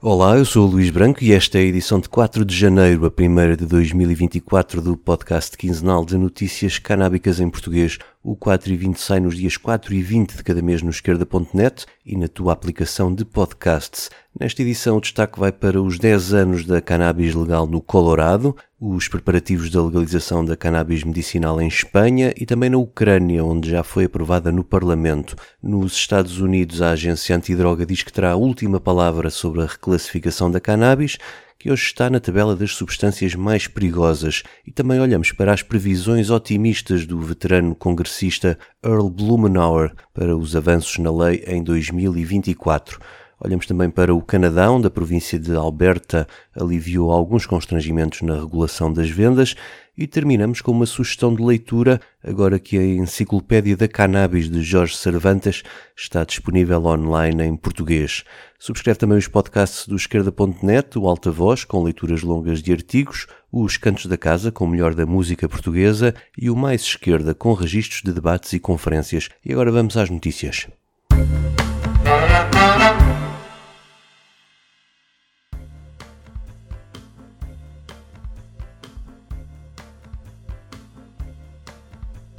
Olá, eu sou o Luís Branco e esta é a edição de 4 de janeiro, a primeira de 2024 do podcast quinzenal de notícias canábicas em português. O 4 e 20 sai nos dias 4 e 20 de cada mês no esquerda.net e na tua aplicação de podcasts. Nesta edição, o destaque vai para os 10 anos da cannabis legal no Colorado, os preparativos da legalização da cannabis medicinal em Espanha e também na Ucrânia, onde já foi aprovada no Parlamento. Nos Estados Unidos, a agência antidroga diz que terá a última palavra sobre a reclassificação da cannabis que hoje está na tabela das substâncias mais perigosas, e também olhamos para as previsões otimistas do veterano congressista Earl Blumenauer para os avanços na lei em 2024. Olhamos também para o Canadá, onde a província de Alberta aliviou alguns constrangimentos na regulação das vendas. E terminamos com uma sugestão de leitura, agora que a Enciclopédia da Cannabis de Jorge Cervantes está disponível online em português. Subscreve também os podcasts do esquerda.net, o Alta Voz, com leituras longas de artigos, os Cantos da Casa, com o melhor da música portuguesa, e o Mais Esquerda, com registros de debates e conferências. E agora vamos às notícias.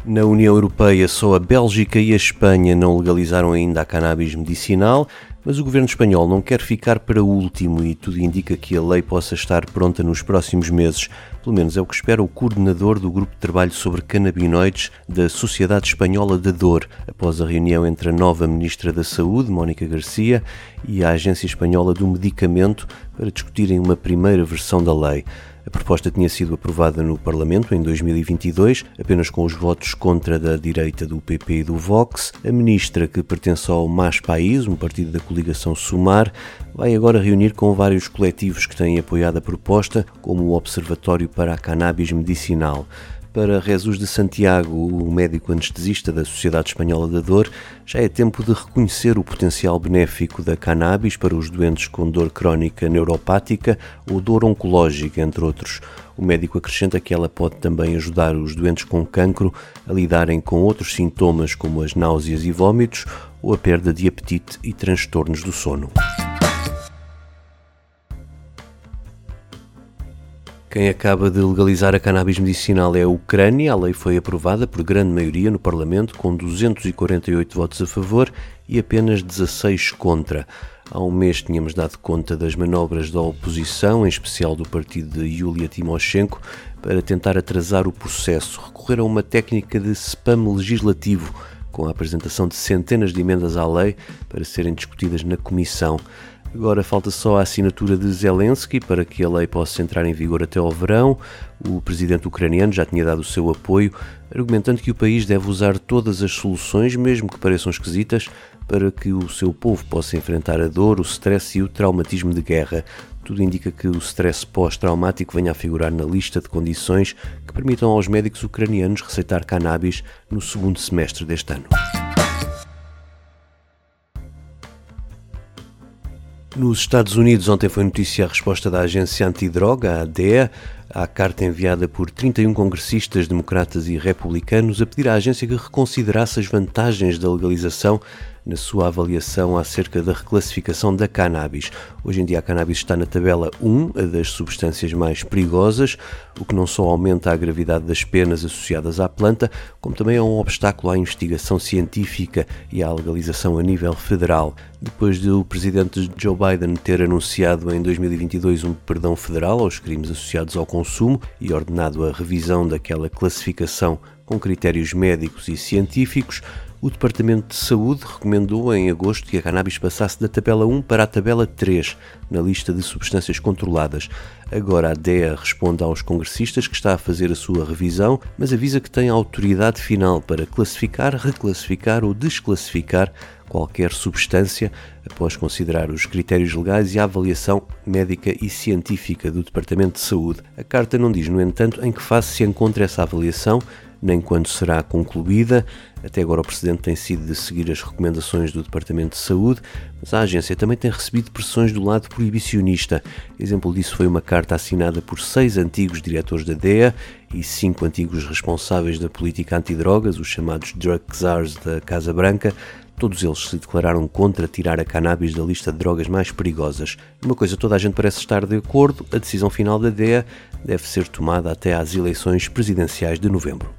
Na União Europeia, só a Bélgica e a Espanha não legalizaram ainda a cannabis medicinal, mas o governo espanhol não quer ficar para último e tudo indica que a lei possa estar pronta nos próximos meses. Pelo menos é o que espera o coordenador do grupo de trabalho sobre canabinoides da Sociedade Espanhola da Dor, após a reunião entre a nova ministra da Saúde, Mónica Garcia, e a Agência Espanhola do Medicamento para discutirem uma primeira versão da lei. A proposta tinha sido aprovada no Parlamento em 2022, apenas com os votos contra da direita do PP e do Vox. A ministra, que pertence ao MAS País, um partido da coligação Sumar, vai agora reunir com vários coletivos que têm apoiado a proposta, como o Observatório para a Cannabis Medicinal. Para Jesus de Santiago, o médico anestesista da Sociedade Espanhola da Dor, já é tempo de reconhecer o potencial benéfico da cannabis para os doentes com dor crónica neuropática ou dor oncológica, entre outros. O médico acrescenta que ela pode também ajudar os doentes com cancro a lidarem com outros sintomas como as náuseas e vômitos ou a perda de apetite e transtornos do sono. Quem acaba de legalizar a cannabis medicinal é a Ucrânia. A lei foi aprovada por grande maioria no Parlamento, com 248 votos a favor e apenas 16 contra. Há um mês tínhamos dado conta das manobras da oposição, em especial do partido de Yulia Timoshenko, para tentar atrasar o processo. Recorreram a uma técnica de spam legislativo, com a apresentação de centenas de emendas à lei para serem discutidas na Comissão. Agora falta só a assinatura de Zelensky para que a lei possa entrar em vigor até ao verão. O presidente ucraniano já tinha dado o seu apoio, argumentando que o país deve usar todas as soluções, mesmo que pareçam esquisitas, para que o seu povo possa enfrentar a dor, o stress e o traumatismo de guerra. Tudo indica que o stress pós-traumático venha a figurar na lista de condições que permitam aos médicos ucranianos receitar cannabis no segundo semestre deste ano. Nos Estados Unidos, ontem foi notícia a resposta da agência antidroga, a ADEA, à carta enviada por 31 congressistas democratas e republicanos a pedir à agência que reconsiderasse as vantagens da legalização na sua avaliação acerca da reclassificação da cannabis. Hoje em dia a cannabis está na tabela 1, a das substâncias mais perigosas, o que não só aumenta a gravidade das penas associadas à planta, como também é um obstáculo à investigação científica e à legalização a nível federal. Depois de o presidente Joe Biden ter anunciado em 2022 um perdão federal aos crimes associados ao consumo e ordenado a revisão daquela classificação com critérios médicos e científicos, o Departamento de Saúde recomendou em agosto que a cannabis passasse da tabela 1 para a tabela 3 na lista de substâncias controladas. Agora a DEA responde aos congressistas que está a fazer a sua revisão, mas avisa que tem autoridade final para classificar, reclassificar ou desclassificar qualquer substância após considerar os critérios legais e a avaliação médica e científica do Departamento de Saúde. A carta não diz, no entanto, em que fase se encontra essa avaliação nem quando será concluída. Até agora o precedente tem sido de seguir as recomendações do Departamento de Saúde, mas a agência também tem recebido pressões do lado proibicionista. Exemplo disso foi uma carta assinada por seis antigos diretores da DEA e cinco antigos responsáveis da política antidrogas, os chamados drug czars da Casa Branca, Todos eles se declararam contra tirar a cannabis da lista de drogas mais perigosas. Uma coisa toda a gente parece estar de acordo: a decisão final da DEA deve ser tomada até às eleições presidenciais de novembro.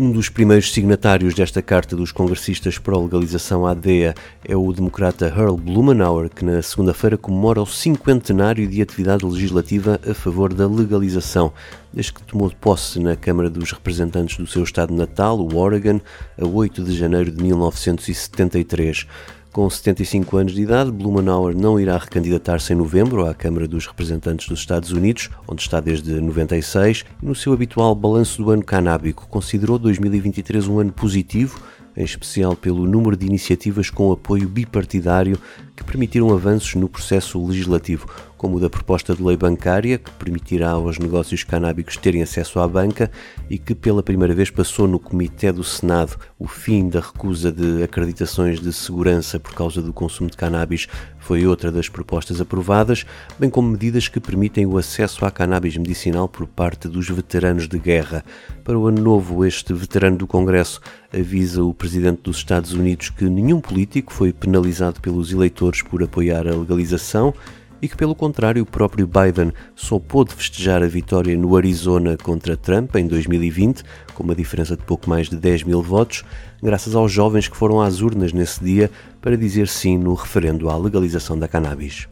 Um dos primeiros signatários desta carta dos congressistas para a legalização à DEA é o democrata Earl Blumenauer, que na segunda-feira comemora o cinquentenário de atividade legislativa a favor da legalização, desde que tomou posse na Câmara dos Representantes do seu estado natal, o Oregon, a 8 de janeiro de 1973. Com 75 anos de idade, Blumenauer não irá recandidatar-se em novembro à Câmara dos Representantes dos Estados Unidos, onde está desde 96, e no seu habitual balanço do ano canábico considerou 2023 um ano positivo, em especial pelo número de iniciativas com apoio bipartidário que permitiram avanços no processo legislativo, como o da proposta de lei bancária, que permitirá aos negócios canábicos terem acesso à banca e que pela primeira vez passou no Comitê do Senado. O fim da recusa de acreditações de segurança por causa do consumo de cannabis foi outra das propostas aprovadas, bem como medidas que permitem o acesso à cannabis medicinal por parte dos veteranos de guerra. Para o ano novo, este veterano do Congresso avisa o presidente dos Estados Unidos que nenhum político foi penalizado pelos eleitores por apoiar a legalização e que, pelo contrário, o próprio Biden só pôde festejar a vitória no Arizona contra Trump em 2020, com uma diferença de pouco mais de 10 mil votos, graças aos jovens que foram às urnas nesse dia para dizer sim no referendo à legalização da cannabis.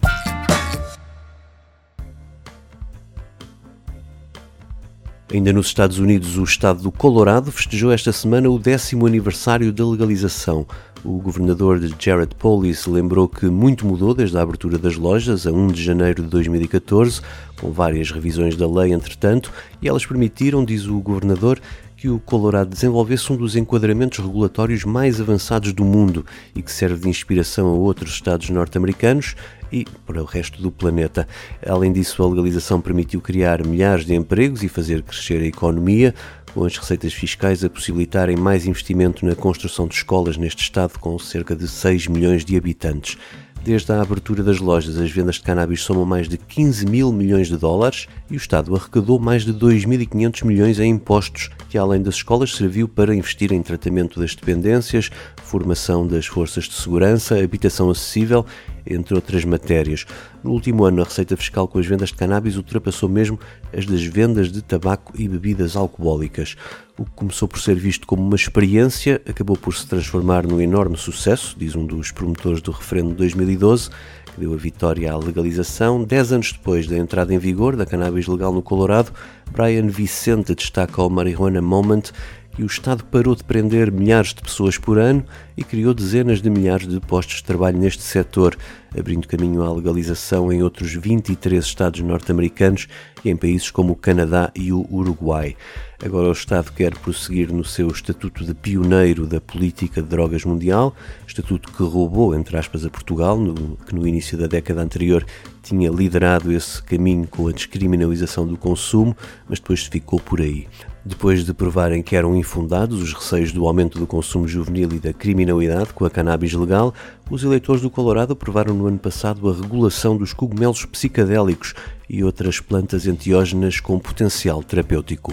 Ainda nos Estados Unidos, o estado do Colorado festejou esta semana o décimo aniversário da legalização. O governador Jared Polis lembrou que muito mudou desde a abertura das lojas a 1 de janeiro de 2014, com várias revisões da lei, entretanto, e elas permitiram, diz o governador, que o Colorado desenvolvesse um dos enquadramentos regulatórios mais avançados do mundo e que serve de inspiração a outros estados norte-americanos e para o resto do planeta. Além disso, a legalização permitiu criar milhares de empregos e fazer crescer a economia, com as receitas fiscais a possibilitarem mais investimento na construção de escolas neste estado com cerca de 6 milhões de habitantes. Desde a abertura das lojas, as vendas de cannabis somam mais de 15 mil milhões de dólares e o Estado arrecadou mais de 2.500 milhões em impostos, que além das escolas serviu para investir em tratamento das dependências, formação das forças de segurança, habitação acessível entre outras matérias. No último ano, a receita fiscal com as vendas de cannabis ultrapassou mesmo as das vendas de tabaco e bebidas alcoólicas. O que começou por ser visto como uma experiência acabou por se transformar num enorme sucesso, diz um dos promotores do referendo de 2012, que deu a vitória à legalização. Dez anos depois da entrada em vigor da cannabis legal no Colorado, Brian Vicente destaca o Marijuana Moment e o Estado parou de prender milhares de pessoas por ano e criou dezenas de milhares de postos de trabalho neste setor, abrindo caminho à legalização em outros 23 estados norte-americanos e em países como o Canadá e o Uruguai. Agora o Estado quer prosseguir no seu estatuto de pioneiro da política de drogas mundial, estatuto que roubou, entre aspas, a Portugal, no, que no início da década anterior tinha liderado esse caminho com a descriminalização do consumo, mas depois ficou por aí. Depois de provarem que eram infundados os receios do aumento do consumo juvenil e da criminalidade com a cannabis legal, os eleitores do Colorado aprovaram no ano passado a regulação dos cogumelos psicadélicos e outras plantas enteógenas com potencial terapêutico.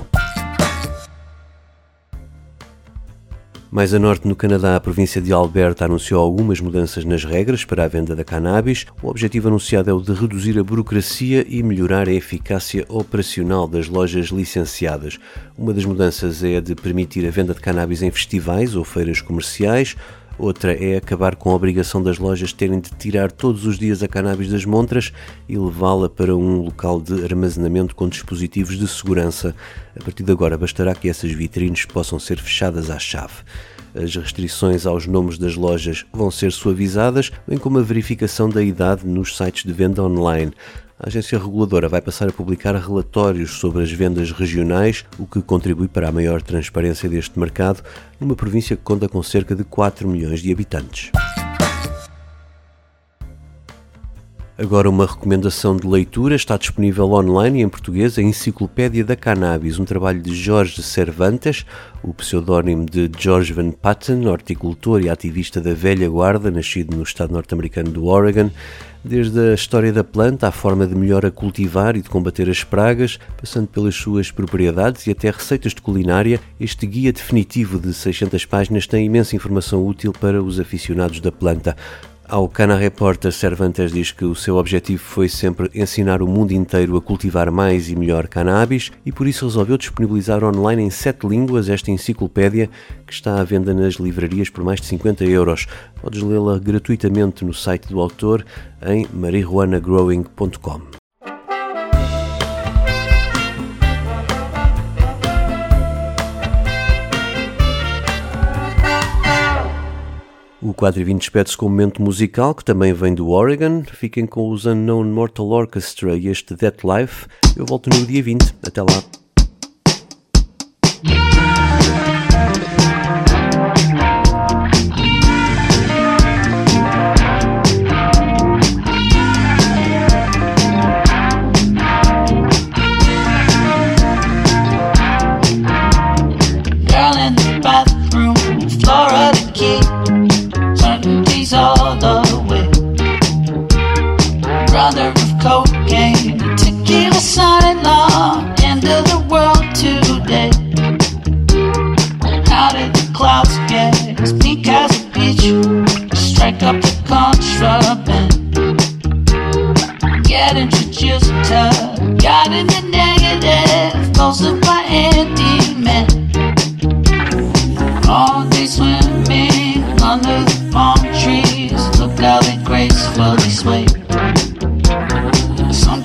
Mais a norte, no Canadá, a província de Alberta anunciou algumas mudanças nas regras para a venda da cannabis. O objetivo anunciado é o de reduzir a burocracia e melhorar a eficácia operacional das lojas licenciadas. Uma das mudanças é a de permitir a venda de cannabis em festivais ou feiras comerciais. Outra é acabar com a obrigação das lojas terem de tirar todos os dias a cannabis das montras e levá-la para um local de armazenamento com dispositivos de segurança. A partir de agora, bastará que essas vitrines possam ser fechadas à chave. As restrições aos nomes das lojas vão ser suavizadas, bem como a verificação da idade nos sites de venda online. A agência reguladora vai passar a publicar relatórios sobre as vendas regionais, o que contribui para a maior transparência deste mercado, numa província que conta com cerca de 4 milhões de habitantes. Agora uma recomendação de leitura está disponível online em português a Enciclopédia da Cannabis, um trabalho de Jorge Cervantes, o pseudónimo de George Van Patten, horticultor e ativista da velha guarda, nascido no estado norte-americano do Oregon. Desde a história da planta, à forma de melhor a cultivar e de combater as pragas, passando pelas suas propriedades e até receitas de culinária, este guia definitivo de 600 páginas tem imensa informação útil para os aficionados da planta. Ao Cana Reporter, Cervantes diz que o seu objetivo foi sempre ensinar o mundo inteiro a cultivar mais e melhor cannabis e por isso resolveu disponibilizar online em sete línguas esta enciclopédia que está à venda nas livrarias por mais de 50 euros. Podes lê-la gratuitamente no site do autor em marihuanagrowing.com. O 4 e 20 despede-se com um momento musical que também vem do Oregon. Fiquem com os Unknown Mortal Orchestra e este That Life. Eu volto no dia 20. Até lá.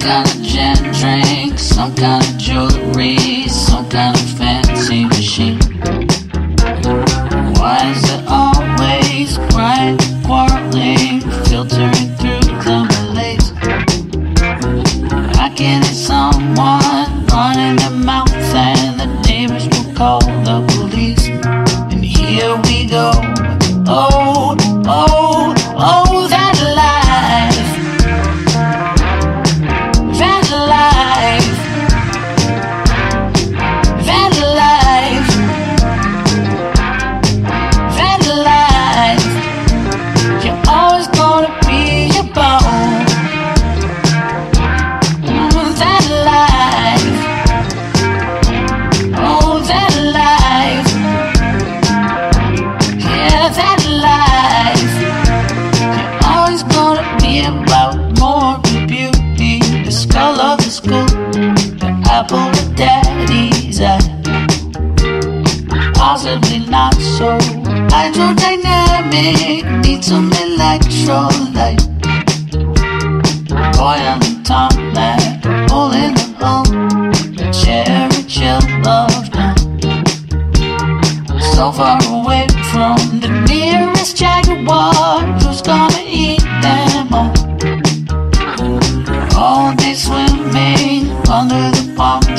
some kind of gin drink, some kind of lies. They're always gonna be about more than beauty. The skull of the school, the apple of daddy's eye. Possibly not so. Hydrodynamic some electrolyte. Boy on the top man so far away from the nearest jaguar who's gonna eat them all. All day swimming under the palm